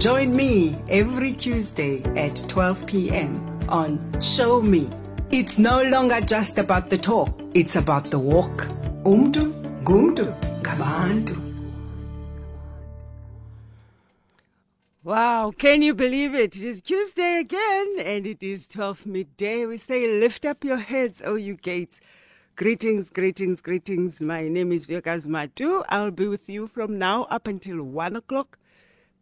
Join me every Tuesday at 12 p.m. on Show Me. It's no longer just about the talk, it's about the walk. Umdu, gumdu, gabantu. Wow, can you believe it? It is Tuesday again and it is 12 midday. We say, Lift up your heads, O you gates. Greetings, greetings, greetings. My name is Vuyokazi Matu. I'll be with you from now up until 1 o'clock.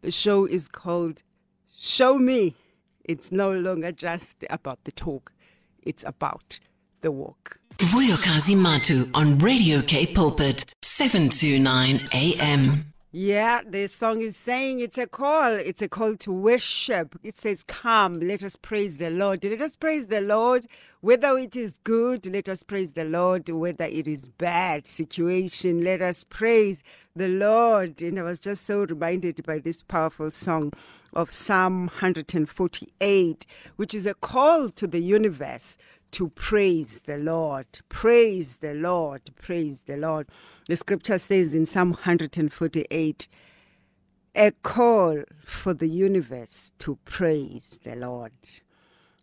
The show is called Show Me. It's no longer just about the talk, it's about the walk. Vuyokazi Matu on Radio K Pulpit, 7 to 9 a.m. Yeah, the song is saying it's a call. It's a call to worship. It says, Come, let us praise the Lord. Let us praise the Lord. Whether it is good, let us praise the Lord. Whether it is bad situation, let us praise the Lord. And I was just so reminded by this powerful song of Psalm 148, which is a call to the universe to praise the Lord. Praise the Lord. Praise the Lord. The scripture says in Psalm 148 a call for the universe to praise the Lord.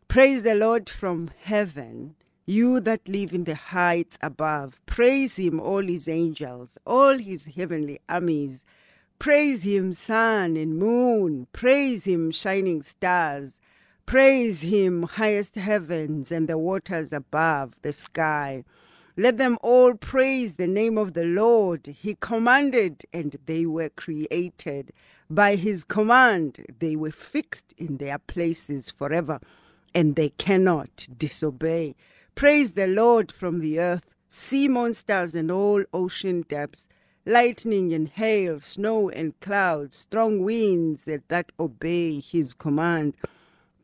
Praise the Lord from heaven, you that live in the heights above. Praise him, all his angels, all his heavenly armies. Praise him, sun and moon. Praise him, shining stars. Praise him, highest heavens and the waters above the sky. Let them all praise the name of the Lord. He commanded, and they were created. By his command, they were fixed in their places forever, and they cannot disobey. Praise the Lord from the earth, sea monsters and all ocean depths, lightning and hail, snow and clouds, strong winds that obey his command.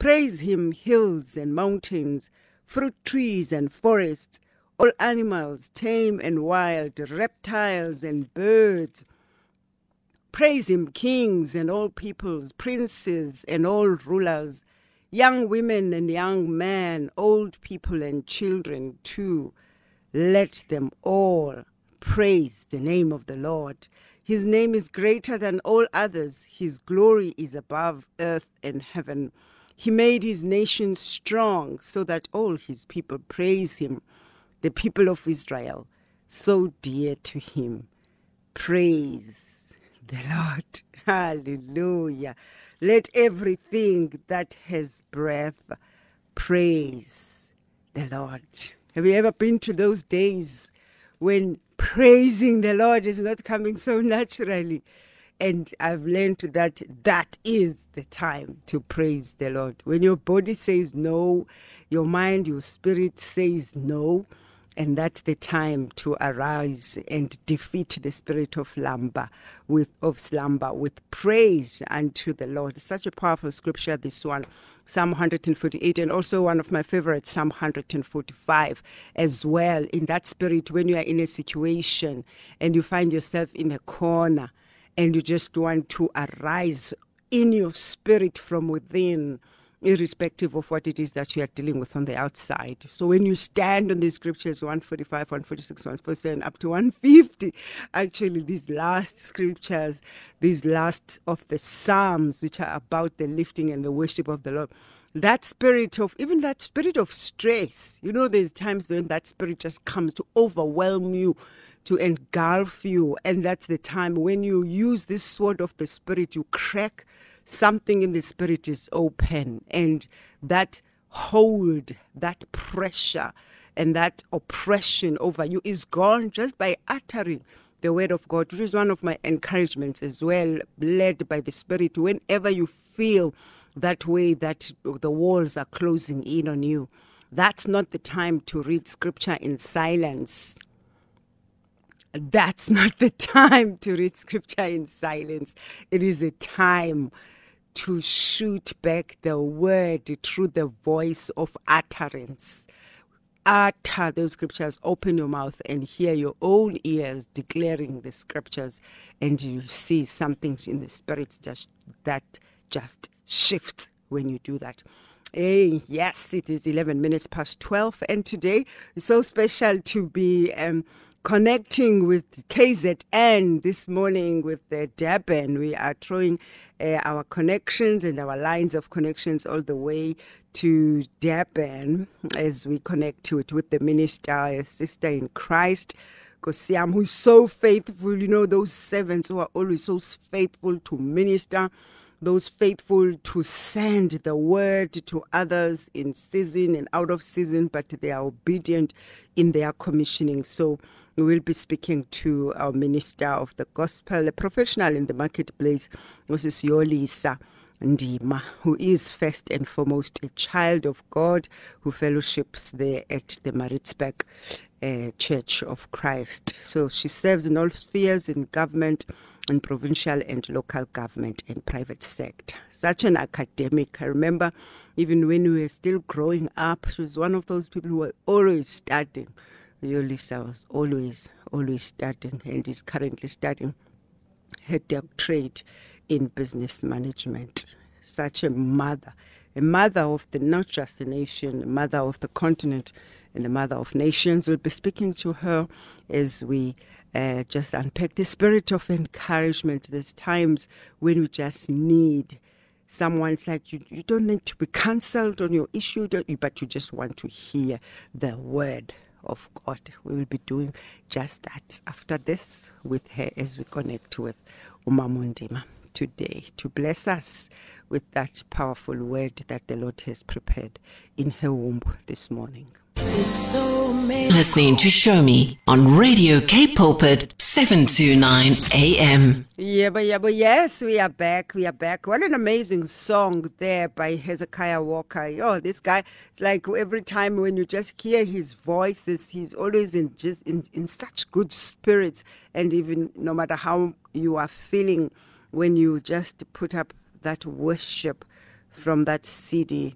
Praise him, hills and mountains, fruit trees and forests, all animals, tame and wild, reptiles and birds. Praise him, kings and all peoples, princes and all rulers, young women and young men, old people and children too. Let them all praise the name of the Lord. His name is greater than all others. His glory is above earth and heaven. He made his nation strong so that all his people praise him, the people of Israel, so dear to him. Praise the Lord. Hallelujah. Let everything that has breath praise the Lord. Have you ever been to those days when praising the Lord is not coming so naturally? And I've learned that that is the time to praise the Lord. When your body says no, your mind, your spirit says no, and that's the time to arise and defeat the spirit of slumber with of slumber with praise unto the Lord. Such a powerful scripture, this one. Psalm 148, and also one of my favorites, Psalm 145, as well. In that spirit, when you are in a situation and you find yourself in a corner, and you just want to arise in your spirit from within, irrespective of what it is that you are dealing with on the outside. So when you stand on these scriptures, 145, 146, 147, up to 150, actually these last scriptures, these last of the Psalms, which are about the lifting and the worship of the Lord, that spirit of even that spirit of stress you know there's times when that spirit just comes to overwhelm you to engulf you. And that's the time when you use this sword of the Spirit, you crack something in the Spirit is open. And that hold, that pressure, and that oppression over you is gone just by uttering the word of God, which is one of my encouragements as well, led by the Spirit. Whenever you feel that way, that the walls are closing in on you, that's not the time to read scripture in silence that's not the time to read scripture in silence. It is a time to shoot back the word through the voice of utterance. Utter those scriptures, open your mouth and hear your own ears declaring the scriptures, and you see something in the spirit just that just shifts when you do that. Hey, yes, it is 11 minutes past 12, and today is so special to be um, connecting with KZN this morning with the Durban. We are throwing uh, our connections and our lines of connections all the way to Durban as we connect to it with the minister, a sister in Christ. Kosiam, who's so faithful, you know, those servants who are always so faithful to minister those faithful to send the word to others in season and out of season, but they are obedient in their commissioning. So we will be speaking to our minister of the gospel, a professional in the marketplace, Moses Yolisa. Ndima, who is first and foremost a child of God who fellowships there at the Maritzburg uh, Church of Christ. So she serves in all spheres in government, in provincial and local government and private sector. Such an academic. I remember even when we were still growing up, she was one of those people who were always studying. Yolisa was always, always studying and is currently studying her doctorate in business management. Such a mother, a mother of the not just the nation, a mother of the continent, and the mother of nations. We'll be speaking to her as we uh, just unpack the spirit of encouragement. There's times when we just need someone. It's like you, you don't need to be counseled on your issue, but you just want to hear the word of God. We will be doing just that after this with her as we connect with Umamundima today to bless us with that powerful word that the Lord has prepared in her womb this morning. Listening to Show Me on Radio K Pulpit 729 AM. Yeah, but yeah, but yes, we are back. We are back. What an amazing song there by Hezekiah Walker. Oh, this guy, it's like every time when you just hear his voice, he's always in just in, in such good spirits. And even no matter how you are feeling when you just put up that worship from that CD,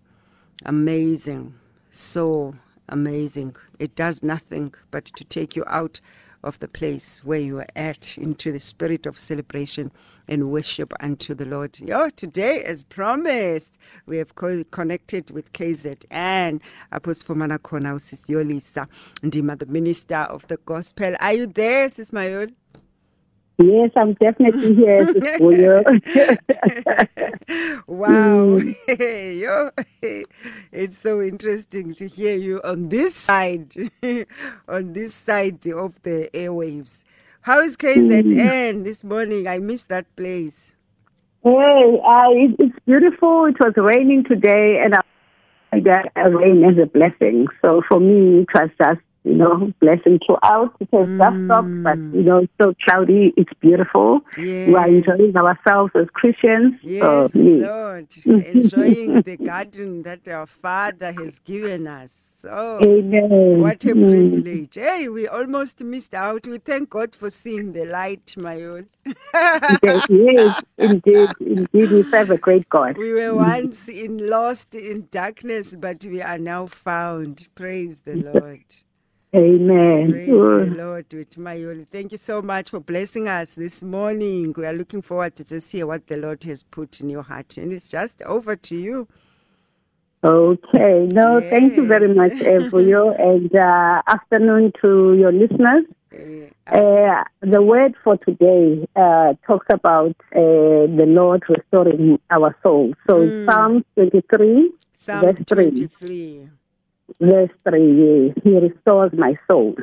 amazing. So amazing. It does nothing but to take you out of the place where you are at into the spirit of celebration and worship unto the Lord. Oh, today, as promised, we have co- connected with KZ and Apostle Manakona Yolisa Ndima, the minister of the gospel. Are you there, Sis Mayol? Yes, I'm definitely here for you. wow. Yo, it's so interesting to hear you on this side, on this side of the airwaves. How is KZN mm. this morning? I missed that place. Hey, uh, it, it's beautiful. It was raining today, and I got a rain as a blessing. So for me, it was just you know, blessing throughout. It has mm. stopped, but you know, it's so cloudy. It's beautiful. Yes. We are enjoying ourselves as Christians. Yes, so, Lord, enjoying the garden that our Father has given us. So, Amen. what a mm. privilege! Hey, we almost missed out. We thank God for seeing the light, my own. yes, indeed, indeed, we serve a great God. We were once in lost in darkness, but we are now found. Praise the Lord. Amen. Praise the Lord with Mayoli. Thank you so much for blessing us this morning. We are looking forward to just hear what the Lord has put in your heart. And it's just over to you. Okay. No, yes. thank you very much, for you and uh, afternoon to your listeners. Uh, the word for today uh, talks about uh, the Lord restoring our souls. So mm. Psalm 23, Psalm verse 3. 23 verse 3, He restores my soul.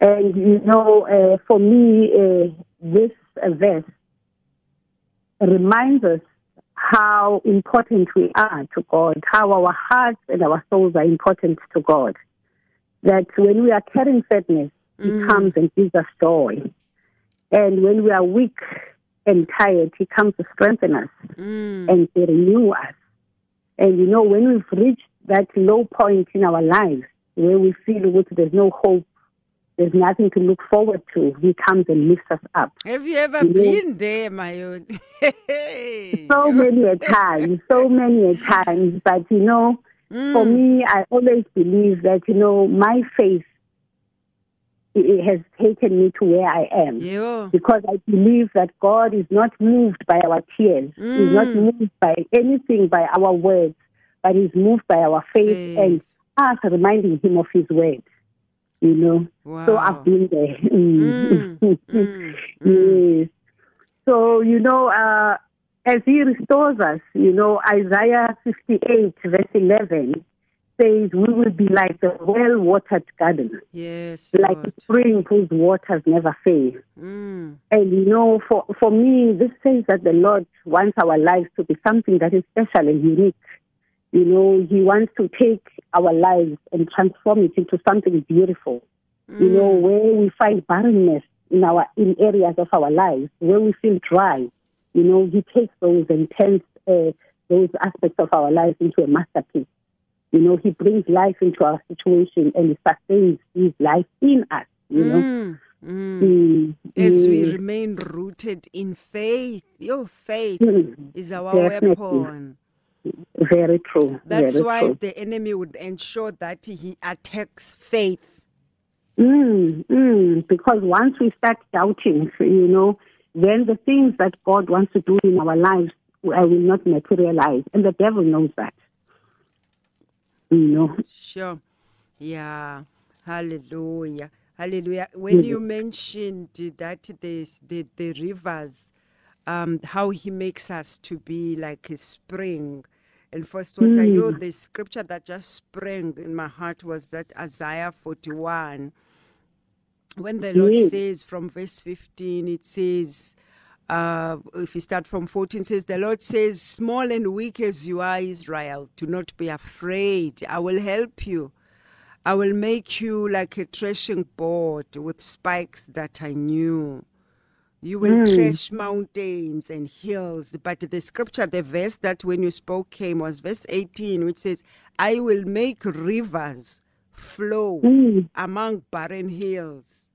And you know, uh, for me, uh, this uh, verse reminds us how important we are to God, how our hearts and our souls are important to God. That when we are carrying sadness, mm. He comes and gives us joy. And when we are weak and tired, He comes to strengthen us mm. and to renew us. And you know, when we've reached that low point in our lives where we feel that there's no hope there's nothing to look forward to, He comes and lifts us up. Have you ever You know- been there, my own? So many a times, so many a times. But you know, for Mm. me, I always believe that you know my faith it has taken me to where I am. Yo. because I believe that God is not moved by our tears. He's not Mm. moved by anything by our words, but He's moved by our faith, and us reminding Him of His word. You know, Wow. so I've been there. Mm. Mm, mm, mm. yes. So you know, uh, as He restores us, you know, Isaiah fifty-eight verse eleven says, "We will be like the well-watered garden." Yes. Like Lord. a spring whose waters never fail. Mm. And you know, for, for me, this says that the Lord wants our lives to be something that is special and unique. You know, He wants to take our lives and transform it into something beautiful. You know, Mm. where we find barrenness in our in areas of our lives, where we feel dry. You know, He takes those and turns uh, those aspects of our lives into a masterpiece. You know, He brings life into our situation and He sustains His life in us. You know. Mm, mm. Mm, As we mm. remain rooted in faith, your faith Mm, is our Definitely. weapon. Very true. That's very why true. the enemy would ensure that he attacks faith. Mm, mm, because once we start doubting, you know, then the things that God wants to do in our lives will not materialize, and the devil knows that. You know. Sure. Yeah. Hallelujah. Hallelujah. When Mhm. you mentioned that there's the, the rivers, um, how he makes us to be like a spring. And first what I know, Mm. the scripture that just sprang in my heart was that Isaiah 41. When the Lord Yes. says from verse 15, it says, uh, if you start from 14, says, The Lord says, Small and weak as you are, Israel, do not be afraid. I will help you. I will make you like a threshing board with spikes that I knew. You will Mm. thresh mountains and hills. But the scripture, the verse that when you spoke came was verse 18, which says, I will make rivers flow Mm. among barren hills.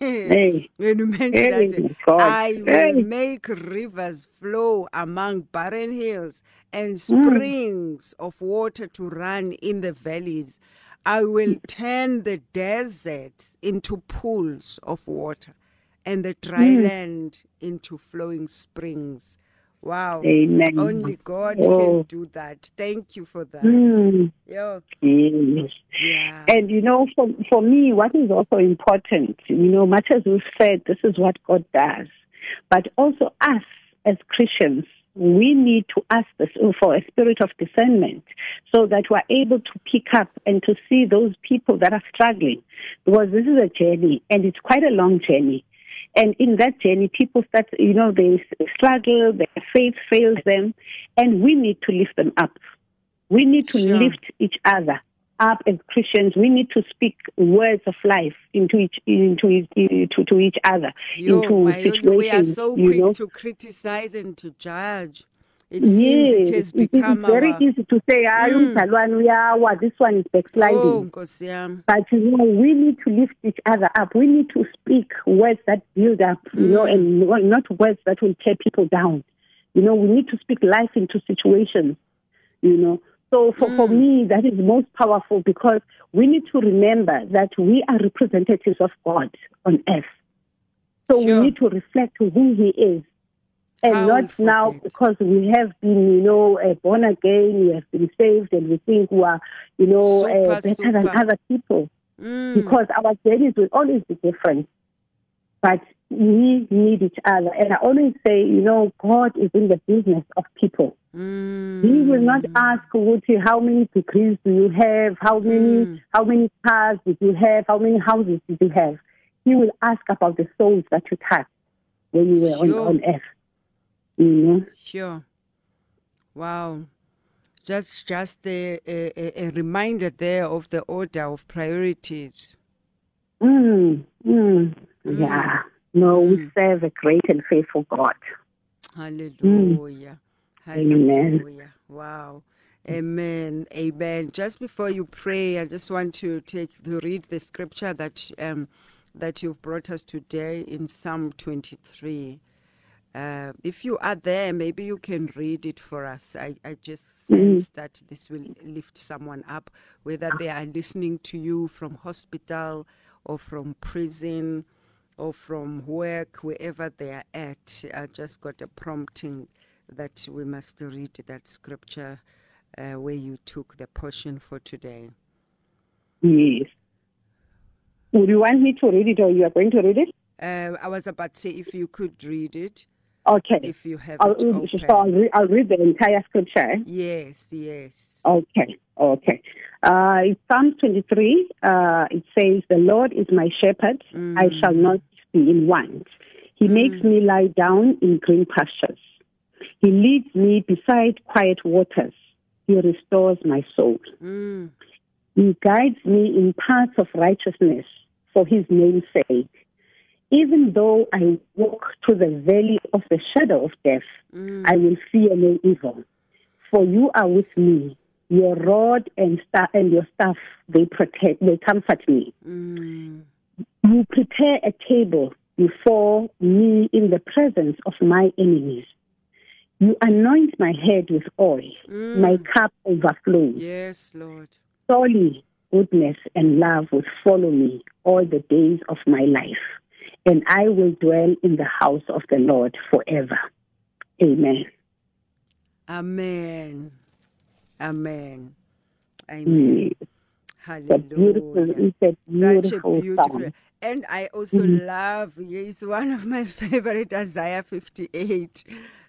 Hey. When you mention Hey, that, God. I will Hey. make rivers flow among barren hills and Mm. springs of water to run in the valleys. I will turn the desert into pools of water and the dry Mm. land into flowing springs. Wow. Amen. Only God Oh. can do that. Thank you for that. Mm, Yeah. yes. Yeah. And you know, for for me, what is also important, you know, much as we've said, this is what God does, but also us as Christians, we need to ask this for a spirit of discernment, so that we're able to pick up and to see those people that are struggling, because this is a journey and it's quite a long journey. And in that journey, people start, you know, they struggle, their faith fails them, and we need to lift them up. We need to Sure. lift each other up as Christians. We need to speak words of life into each into each, to, to each other, Yo, into situations. we are so you quick know. to criticize and to judge. It seems yes, it has it is become very our. easy to say, "Ah, Mm. this one is backsliding." Oh. But you know, we need to lift each other up. We need to speak words that build up, you know, Mm. and not words that will tear people down. You know, we need to speak life into situations, you know. So for, for Mm. me, that is most powerful because we need to remember that we are representatives of God on earth. So Sure. we need to reflect who He is. And How not now forget. because we have been, you know, uh, born again, we have been saved, and we think we are, you know, uh, Super, better than other people Mm. because our journeys will always be different. But we need each other. And I always say, you know, God is in the business of people. Mm. He will not ask Wuti, how many degrees do you have? How many Mm. how many cars did you have? How many houses did you have? He will ask about the souls that you touched when you were Sure. on, on earth. You know? Sure. Wow. Just just a, a, a- reminder there of the order of priorities. Mm, mm, Yeah. No, we Mm. serve a great and faithful God. Hallelujah. Amen. Hallelujah. Wow. Amen. Amen. Just before you pray, I just want to take to read the scripture that um, that you've brought us today in Psalm 23. Uh, if you are there, maybe you can read it for us. I, I just sense that this will lift someone up, whether they are listening to you from hospital or from prison or from work, wherever they are at. I just got a prompting that we must read that scripture uh, where you took the portion for today. Yes. Would you want me to read it or you are going to read it? Uh, I was about to say if you could read it, Okay. if you have I'll, it so I'll, re- I'll read the entire scripture. Yes, yes. Okay, okay. Uh, Psalm 23, uh, it says, The Lord is my shepherd, I shall not be in want. He makes me lie down in green pastures. He leads me beside quiet waters. He restores my soul. Mm, He guides me in paths of righteousness for his name's sake. Even though I walk through the valley of the shadow of death, I will fear no evil. For you are with me. Your rod and staff and your staff they protect they comfort me. mm, You prepare a table before me in the presence of my enemies. You anoint my head with oil. My cup overflows. yes, Lord. Surely goodness and love will follow me all the days of my life, and I will dwell in the house of the Lord forever. Amen. Amen. Amen. Amen. It's a beautiful, Hallelujah. it's a Such a beautiful beautiful. song. And I also love, it's one of my favorite, Isaiah 58.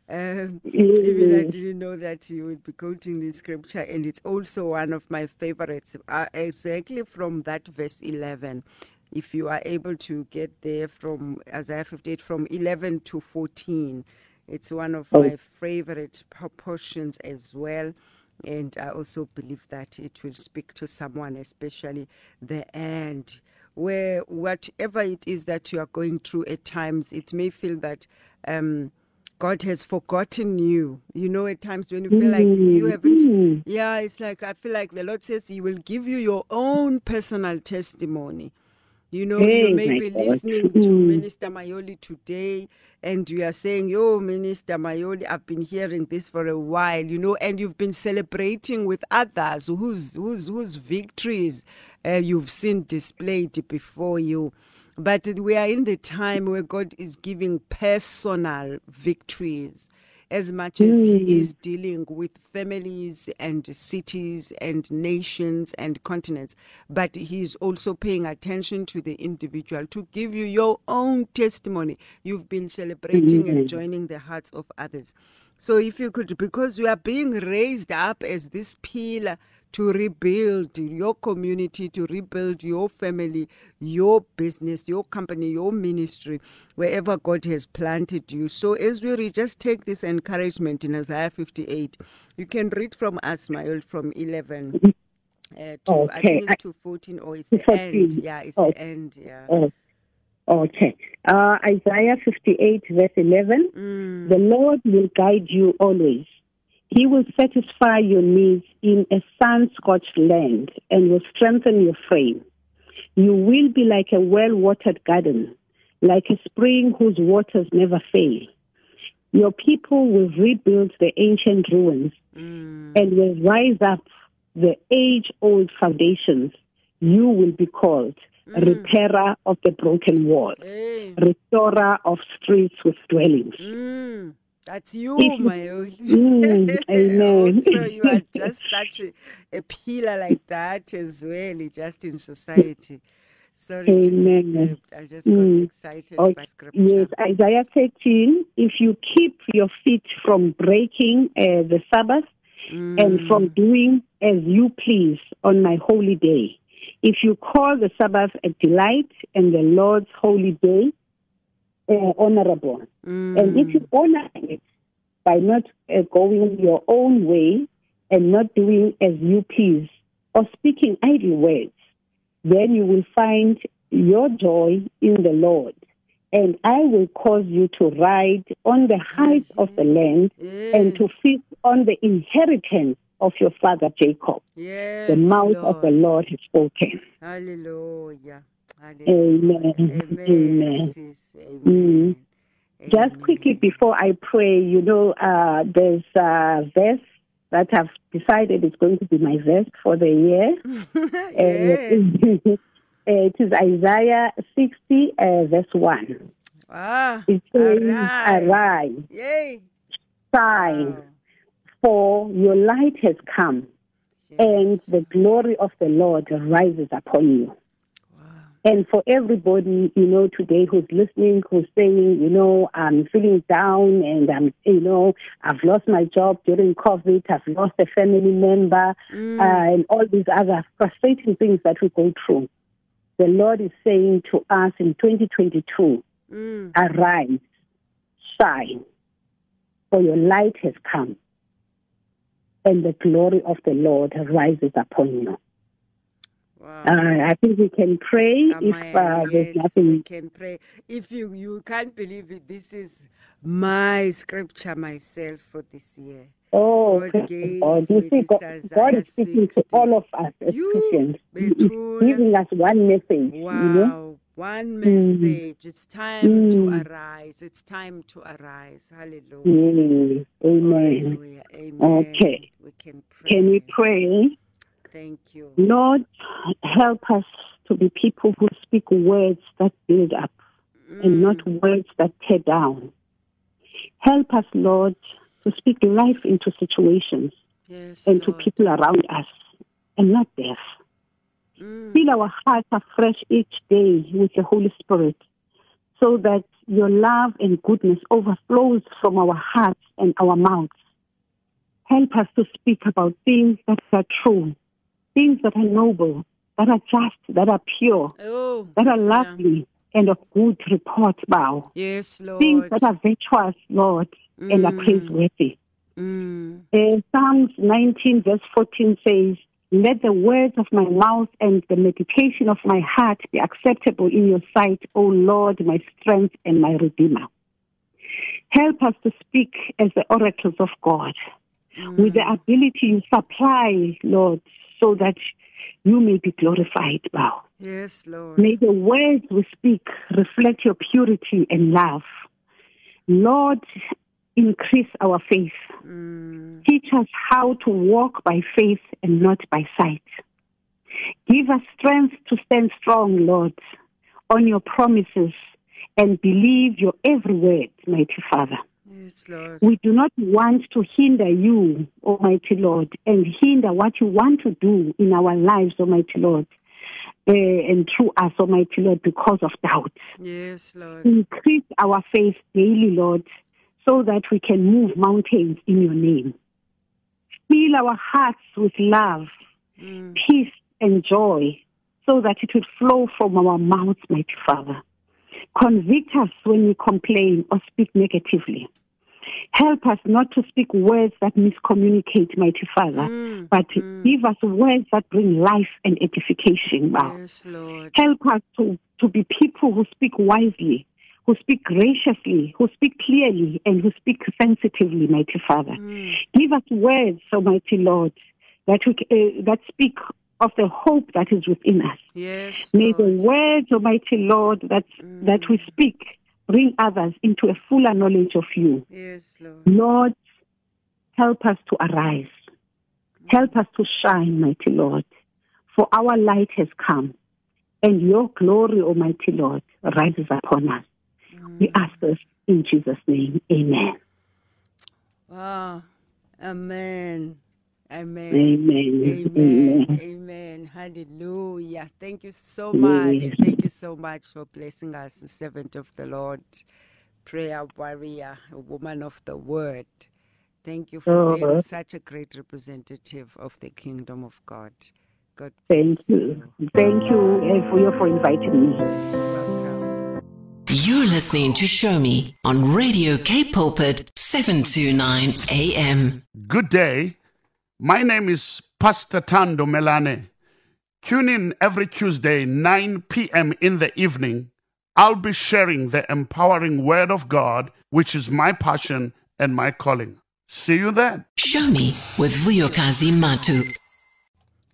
Um, even I didn't know that you would be quoting this scripture, and it's also one of my favorites, uh, exactly from that verse 11. If you are able to get there from Isaiah 58, from 11 to 14, it's one of Oh. my favorite po- portions as well. And I also believe that it will speak to someone, especially the end, where whatever it is that you are going through at times, it may feel that um, God has forgotten you. You know, at times when you feel like you haven't, yeah, it's like I feel like the Lord says He will give you your own personal testimony. You know, you may be God. listening to. Minister Mayoli today, and you are saying, Yo, Minister Mayoli, I've been hearing this for a while, you know, and you've been celebrating with others whose whose whose victories uh, you've seen displayed before you. But we are in the time where God is giving personal victories as much as he mm. is dealing with families and cities and nations and continents, but he is also paying attention to the individual to give you your own testimony. You've been celebrating and mm-hmm. joining the hearts of others. So, if you could, because you are being raised up as this pillar to rebuild your community, to rebuild your family, your business, your company, your ministry, wherever God has planted you. So, as we read, just take this encouragement in Isaiah 58. You can read from us, Mayol, from 11 uh, to, I Okay, think it's to 14 or it's the 14. end. Yeah, it's Oh. the end. Yeah. Oh, okay. Uh, Isaiah 58, verse 11. Mm, The Lord will guide you always. He will satisfy your needs in a sun scorched land and will strengthen your frame. You will be like a well watered garden, like a spring whose waters never fail. Your people will rebuild the ancient ruins mm, and will rise up the age old foundations. You will be called repairer of the broken wall, hey, restorer of streets with dwellings. Mm, that's you, Mayoli. Mm, amen. also, you are just such a, a pillar like that as well, just in society. Sorry Amen. I just got Mm. excited Okay. by scripture. Yes, Isaiah 13. If you keep your feet from breaking uh, the Sabbath and from doing as you please on my holy day, if you call the Sabbath a delight and the Lord's holy day uh, honorable, and if you honor it by not uh, going your own way and not doing as you please or speaking idle words, then you will find your joy in the Lord. And I will cause you to ride on the heights of the land and to feast on the inheritance of your father Jacob. yes, The mouth of the Lord. Lord has spoken. Hallelujah. Hallelujah. Amen. Amen. sis. Amen. Just quickly before I pray, you know, uh, there's a verse that I've decided is going to be my verse for the year. yes. It is Isaiah 60, uh, verse 1. Ah, It says, arise. Arise, Yay. shine, Wow. for your light has come, and the glory of the Lord rises upon you. And for everybody, you know, today who's listening, who's saying, you know, I'm feeling down and I'm, you know, I've lost my job during COVID, I've lost a family member, Mm. uh, and all these other frustrating things that we go through. The Lord is saying to us in 2022, Mm. arise, shine, for your light has come, and the glory of the Lord rises upon you. Wow. Uh, I think we can pray if Amen. uh, there's yes, we can pray. If you you can't believe it, this is my scripture myself for this year. Oh, God praise gave God. You see, God, God is speaking to all of us as You, Christians. He is giving us one message. You know? Wow. One message. It's time to Mm. arise. It's time to arise. Hallelujah. Yes. Amen. Hallelujah. Amen. Okay. We can pray. Can we pray? Thank you. Lord, help us to be people who speak words that build up and not words that tear down. Help us, Lord, to speak life into situations Yes. and to people around us and not death. Mm. Fill our hearts afresh each day with the Holy Spirit so that your love and goodness overflows from our hearts and our mouths. Help us to speak about things that are true, things that are noble, that are just, that are pure, Oh. that are yes, yeah. lovely, and of good report, bow. Yes, Lord. Things that are virtuous, Lord, and are Mm. praiseworthy. Mm. Uh, Psalms 19, verse 14 says, Let the words of my mouth and the meditation of my heart be acceptable in your sight, O Lord, my strength and my redeemer. Help us to speak as the oracles of God with the ability you supply, Lord, so that you may be glorified, bow. Yes, Lord. May the words we speak reflect your purity and love. Lord, increase our faith. Mm. Teach us how to walk by faith and not by sight. Give us strength to stand strong, Lord, on your promises and believe your every word, mighty Father. Yes, Lord. We do not want to hinder you, Almighty Lord, and hinder what you want to do in our lives, Almighty Lord, uh, and through us, Almighty Lord, because of doubt. Yes, Lord. Increase our faith daily, Lord, so that we can move mountains in your name. Fill our hearts with love, Mm. peace, and joy, so that it will flow from our mouths, mighty Father. Convict us when we complain or speak negatively. Help us not to speak words that miscommunicate, mighty Father, Mm, but mm. give us words that bring life and edification. Wow. Yes, Lord. Help us to, to be people who speak wisely, who speak graciously, who speak clearly, and who speak sensitively, mighty Father. Mm. Give us words, Almighty Lord, that, we, uh, that speak of the hope that is within us. Yes, May the words, Almighty Lord, that, that we speak bring others into a fuller knowledge of you. Yes, Lord. Lord, help us to arise. Help us to shine, mighty Lord, for our light has come, and your glory, Almighty Lord, rises upon us. We mm. ask this in Jesus' name. Amen. Wow. Amen. Amen. Amen. Amen. Amen. Amen. Hallelujah. Thank you so much. Yes. Thank you so much for blessing us, the servant of the Lord, prayer warrior, woman of the word. Thank you for being Oh. such a great representative of the kingdom of God. God Thank bless you. Thank you uh, for, you for inviting me. Welcome. You're listening to Show Me on Radio K Pulpit 729 AM. Good day. My name is Pastor Tando Melane. Tune in every Tuesday, 9 p.m. in the evening. I'll be sharing the empowering Word of God, which is my passion and my calling. See you then. Show Me with Vuyokazi Matu.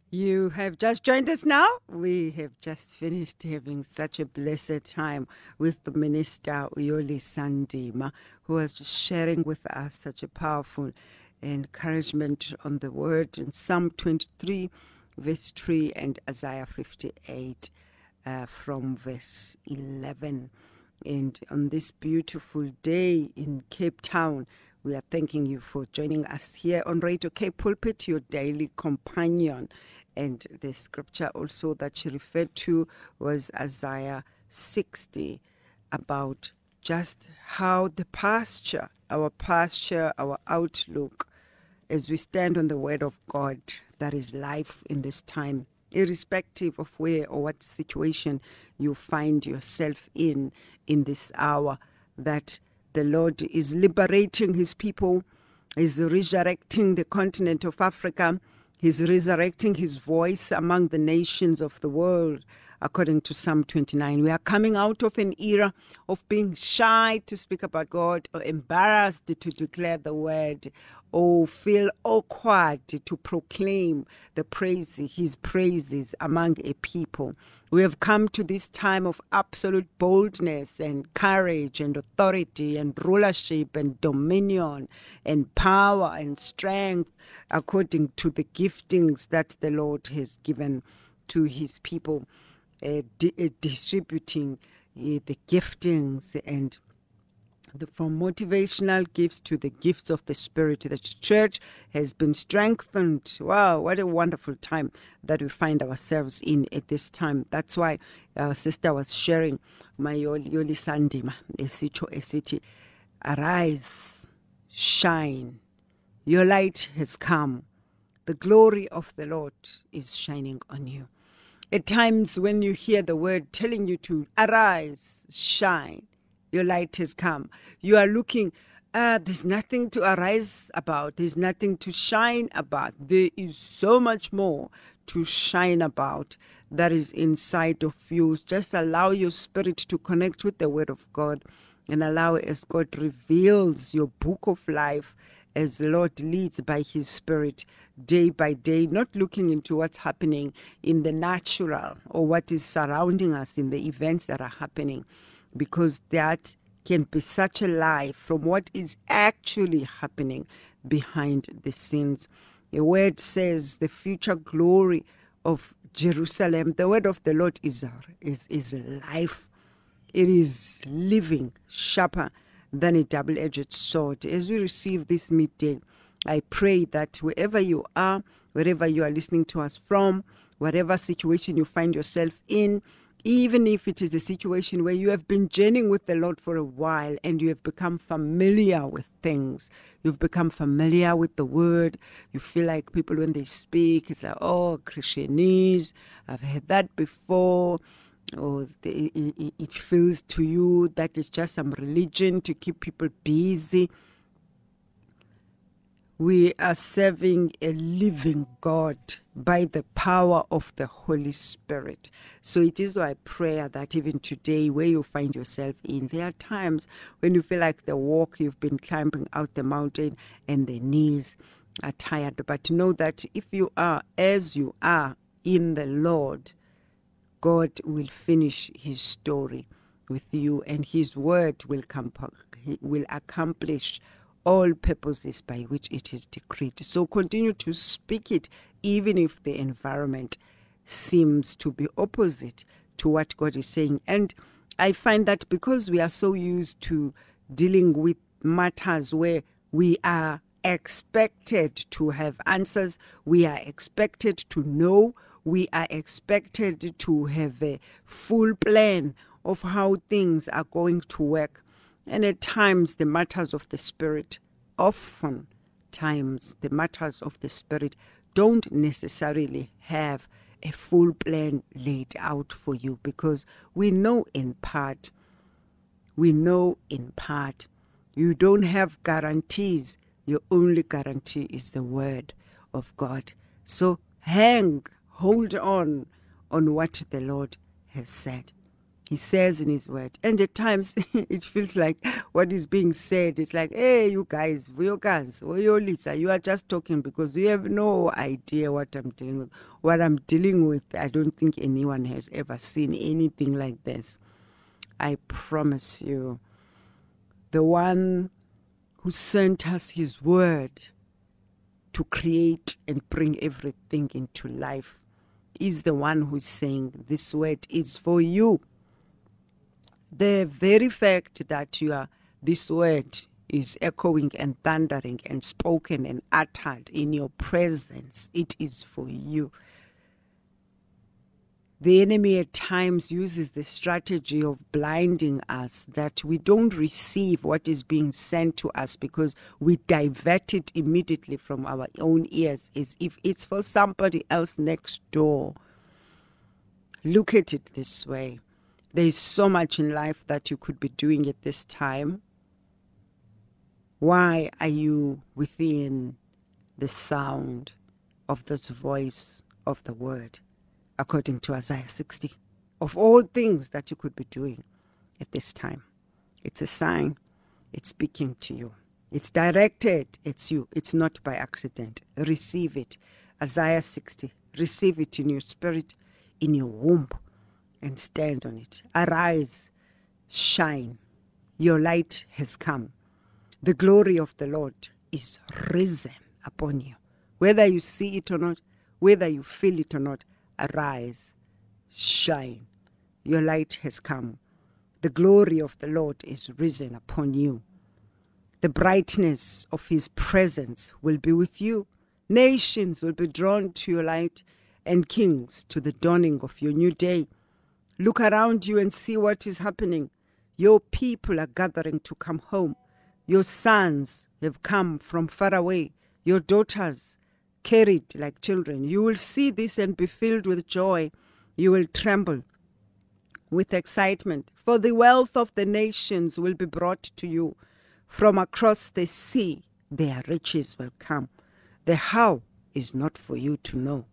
You have just joined us now. We have just finished having such a blessed time with the minister Uyolisa Ndima, who was just sharing with us such a powerful encouragement on the word in Psalm 23, verse 3, and Isaiah 58 uh, from verse 11. And on this beautiful day in Cape Town, we are thanking you for joining us here on Radio Cape Pulpit, your daily companion. And the scripture also that she referred to was Isaiah 60 about just how the pasture, our pasture, our outlook, as we stand on the word of God, that is life in this time, irrespective of where or what situation you find yourself in in this hour, that the Lord is liberating his people, is resurrecting the continent of Africa He's resurrecting his voice among the nations of the world, according to Psalm 29. We are coming out of an era of being shy to speak about God or embarrassed to declare the word or feel awkward to proclaim the praise, his praises among a people. We have come to this time of absolute boldness and courage and authority and rulership and dominion and power and strength according to the giftings that the Lord has given to his people, di- uh, distributing uh, the giftings and the, from motivational gifts to the gifts of the Spirit. The church has been strengthened. Wow, what a wonderful time that we find ourselves in at this time. That's why our sister was sharing my Yolisa Ndima, esicho esiti, arise, shine, your light has come. The glory of the Lord is shining on you. At times when you hear the word telling you to arise, shine, your light has come. You are looking, uh, there's nothing to arise about, there's nothing to shine about. There is so much more to shine about that is inside of you. Just allow your spirit to connect with the Word of God and allow as God reveals your book of life as Lord leads by His Spirit day by day, not looking into what's happening in the natural or what is surrounding us in the events that are happening, because that can be such a lie from what is actually happening behind the scenes. The word says the future glory of Jerusalem, the word of the Lord is, is, is life. It is living, sharper than a double edged sword. As we receive this midday, I pray that wherever you are, wherever you are listening to us from, whatever situation you find yourself in, even if it is a situation where you have been journeying with the Lord for a while and you have become familiar with things, you've become familiar with the word, you feel like people when they speak, it's like, oh, Christianese, I've heard that before. Or it, it feels to you that it's just some religion to keep people busy we are serving a living God by the power of the Holy Spirit. So it is my prayer that even today, where you find yourself in, there are times when you feel like the walk you've been climbing out the mountain and the knees are tired. But know that if you are as you are in the Lord, God will finish his story with you and his word will, will accomplish all purposes by which it is decreed. So continue to speak it, even if the environment seems to be opposite to what God is saying. And I find that because we are so used to dealing with matters where we are expected to have answers, we are expected to know, we are expected to have a full plan of how things are going to work. And at times, the matters of the Spirit, often times, the matters of the Spirit don't necessarily have a full plan laid out for you because we know in part. We know in part. You don't have guarantees. Your only guarantee is the Word of God. So hang, hold on on what the Lord has said. He says in his word. And at times it feels like what is being said. It's like, hey, you guys, you guys, Lisa, you are just talking because you have no idea what I'm dealing with. What I'm dealing with, I don't think anyone has ever seen anything like this. I promise you, the one who sent us his word to create and bring everything into life is the one who's saying this word is for you. The very fact that you are this word is echoing and thundering and spoken and uttered in your presence, it is for you. The enemy at times uses the strategy of blinding us that we don't receive what is being sent to us because we divert it immediately from our own ears as if it's for somebody else next door. Look at it this way there is so much in life that you could be doing at this time. Why are you within the sound of this voice of the word? According to Isaiah 60, of all things that you could be doing at this time. It's a sign, it's speaking to you. It's directed, it's you. It's not by accident. Receive it. Isaiah 60. Receive it in your spirit, in your womb, and stand on it. Arise, shine. Your light has come. The glory of the Lord is risen upon you. Whether you see it or not, whether you feel it or not, Arise, shine. Your light has come. The glory of the Lord is risen upon you. The brightness of his presence will be with you. Nations will be drawn to your light, and kings to the dawning of your new day. Look around you and see what is happening. Your people are gathering to come home. Your sons have come from far away. Your daughters carried like children. You will see this and be filled with joy. You will tremble with excitement, for the wealth of the nations will be brought to you. From across the sea, their riches will come. The how is not for you to know.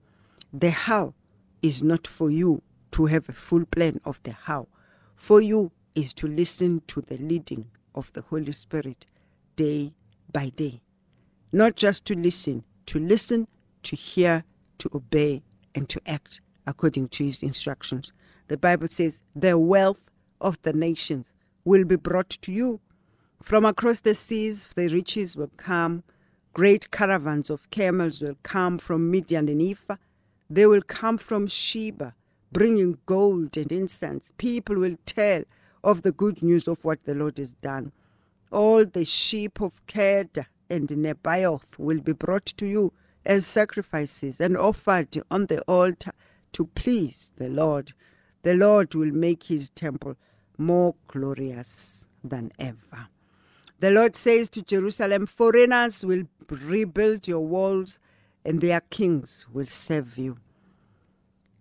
The how is not for you to have a full plan of the how. For you is to listen to the leading of the Holy Spirit day by day. Not just to listen, to listen, to hear, to obey, and to act according to his instructions. The Bible says, The wealth of the nations will be brought to you. From across the seas, the riches will come. Great caravans of camels will come from Midian and Ephah. They will come from Sheba, bringing gold and incense. People will tell of the good news of what the Lord has done. All the sheep of Kedar and Nebaioth will be brought to you as sacrifices and offered on the altar to please the Lord. The Lord will make his temple more glorious than ever. The Lord says to Jerusalem, Foreigners will rebuild your walls, and their kings will serve you.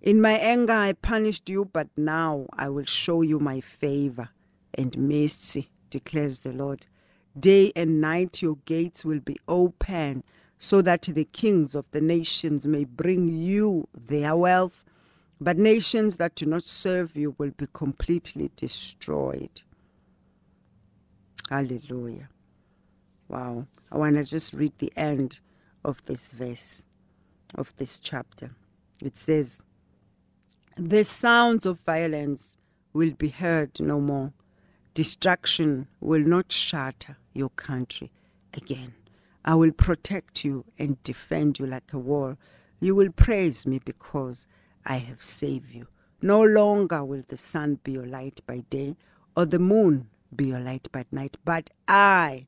In my anger I punished you, but now I will show you my favor and mercy, declares the Lord. Day and night your gates will be open, so that the kings of the nations may bring you their wealth, but nations that do not serve you will be completely destroyed. Hallelujah. Wow. I want to just read the end of this verse, of this chapter. It says, The sounds of violence will be heard no more Destruction will not shatter your country again. I will protect you and defend you like a wall. You will praise me because I have saved you. No longer will the sun be your light by day or the moon be your light by night, but I,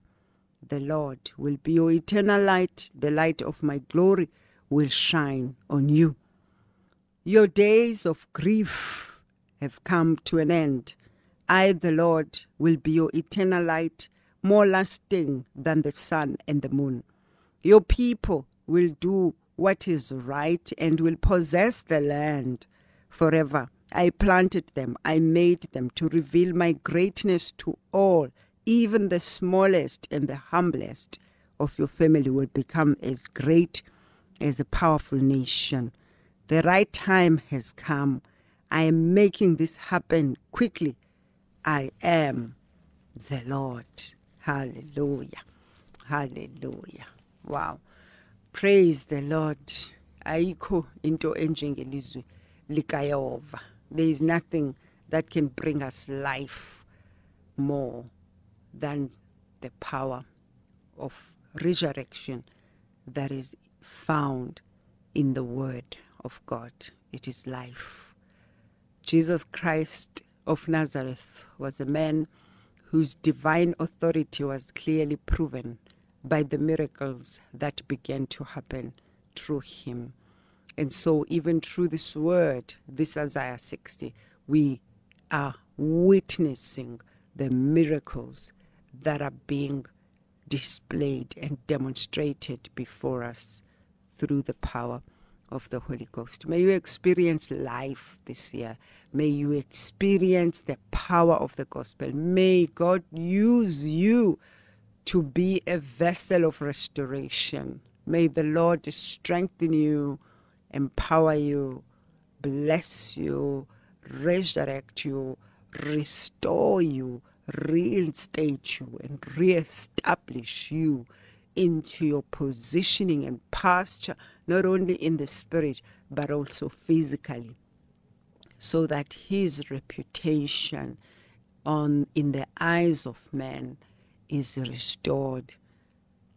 the Lord, will be your eternal light. The light of my glory will shine on you. Your days of grief have come to an end. I, the Lord, will be your eternal light, more lasting than the sun and the moon. Your people will do what is right and will possess the land forever. I planted them, I made them to reveal my greatness to all, even the smallest and the humblest of your family will become as great as a powerful nation. The right time has come. I am making this happen quickly. I am the Lord. Hallelujah. Hallelujah. Wow. Praise the Lord. Ayikho into enjengelizwi likayehova. There is nothing that can bring us life more than the power of resurrection that is found in the Word of God. It is life. Jesus Christ of Nazareth was a man whose divine authority was clearly proven by the miracles that began to happen through him. And so, even through this word, this Isaiah 60, we are witnessing the miracles that are being displayed and demonstrated before us through the power of the Holy Ghost. May you experience life this year. May you experience the power of the gospel. May God use you to be a vessel of restoration. May the Lord strengthen you, empower you, bless you, resurrect you, restore you, reinstate you, and reestablish you into your positioning and posture, not only in the spirit, but also physically, so that his reputation on in the eyes of men is restored.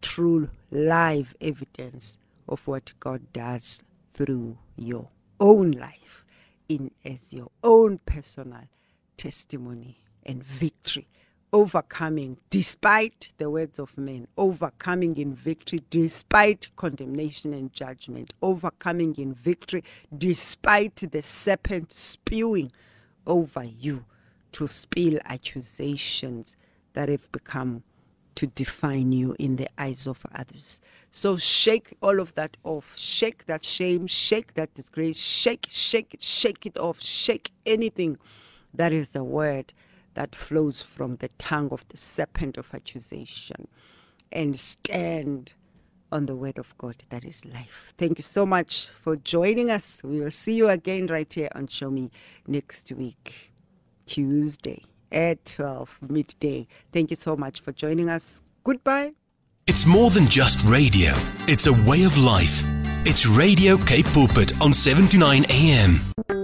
Through live evidence of what God does through your own life in as your own personal testimony and victory overcoming despite the words of men, overcoming in victory despite condemnation and judgment, overcoming in victory despite the serpent spewing over you to spill accusations that have become to define you in the eyes of others. So shake all of that off. Shake that shame, shake that disgrace, shake, shake, shake it off, shake anything that is a word that flows from the tongue of the serpent of accusation and stand on the word of God that is life. Thank you so much for joining us. We will see you again right here on Show Me next week, Tuesday at 12 midday. Thank you so much for joining us. Goodbye. It's more than just radio, it's a way of life. It's Radio Cape Pulpit on 7 to 9 a.m.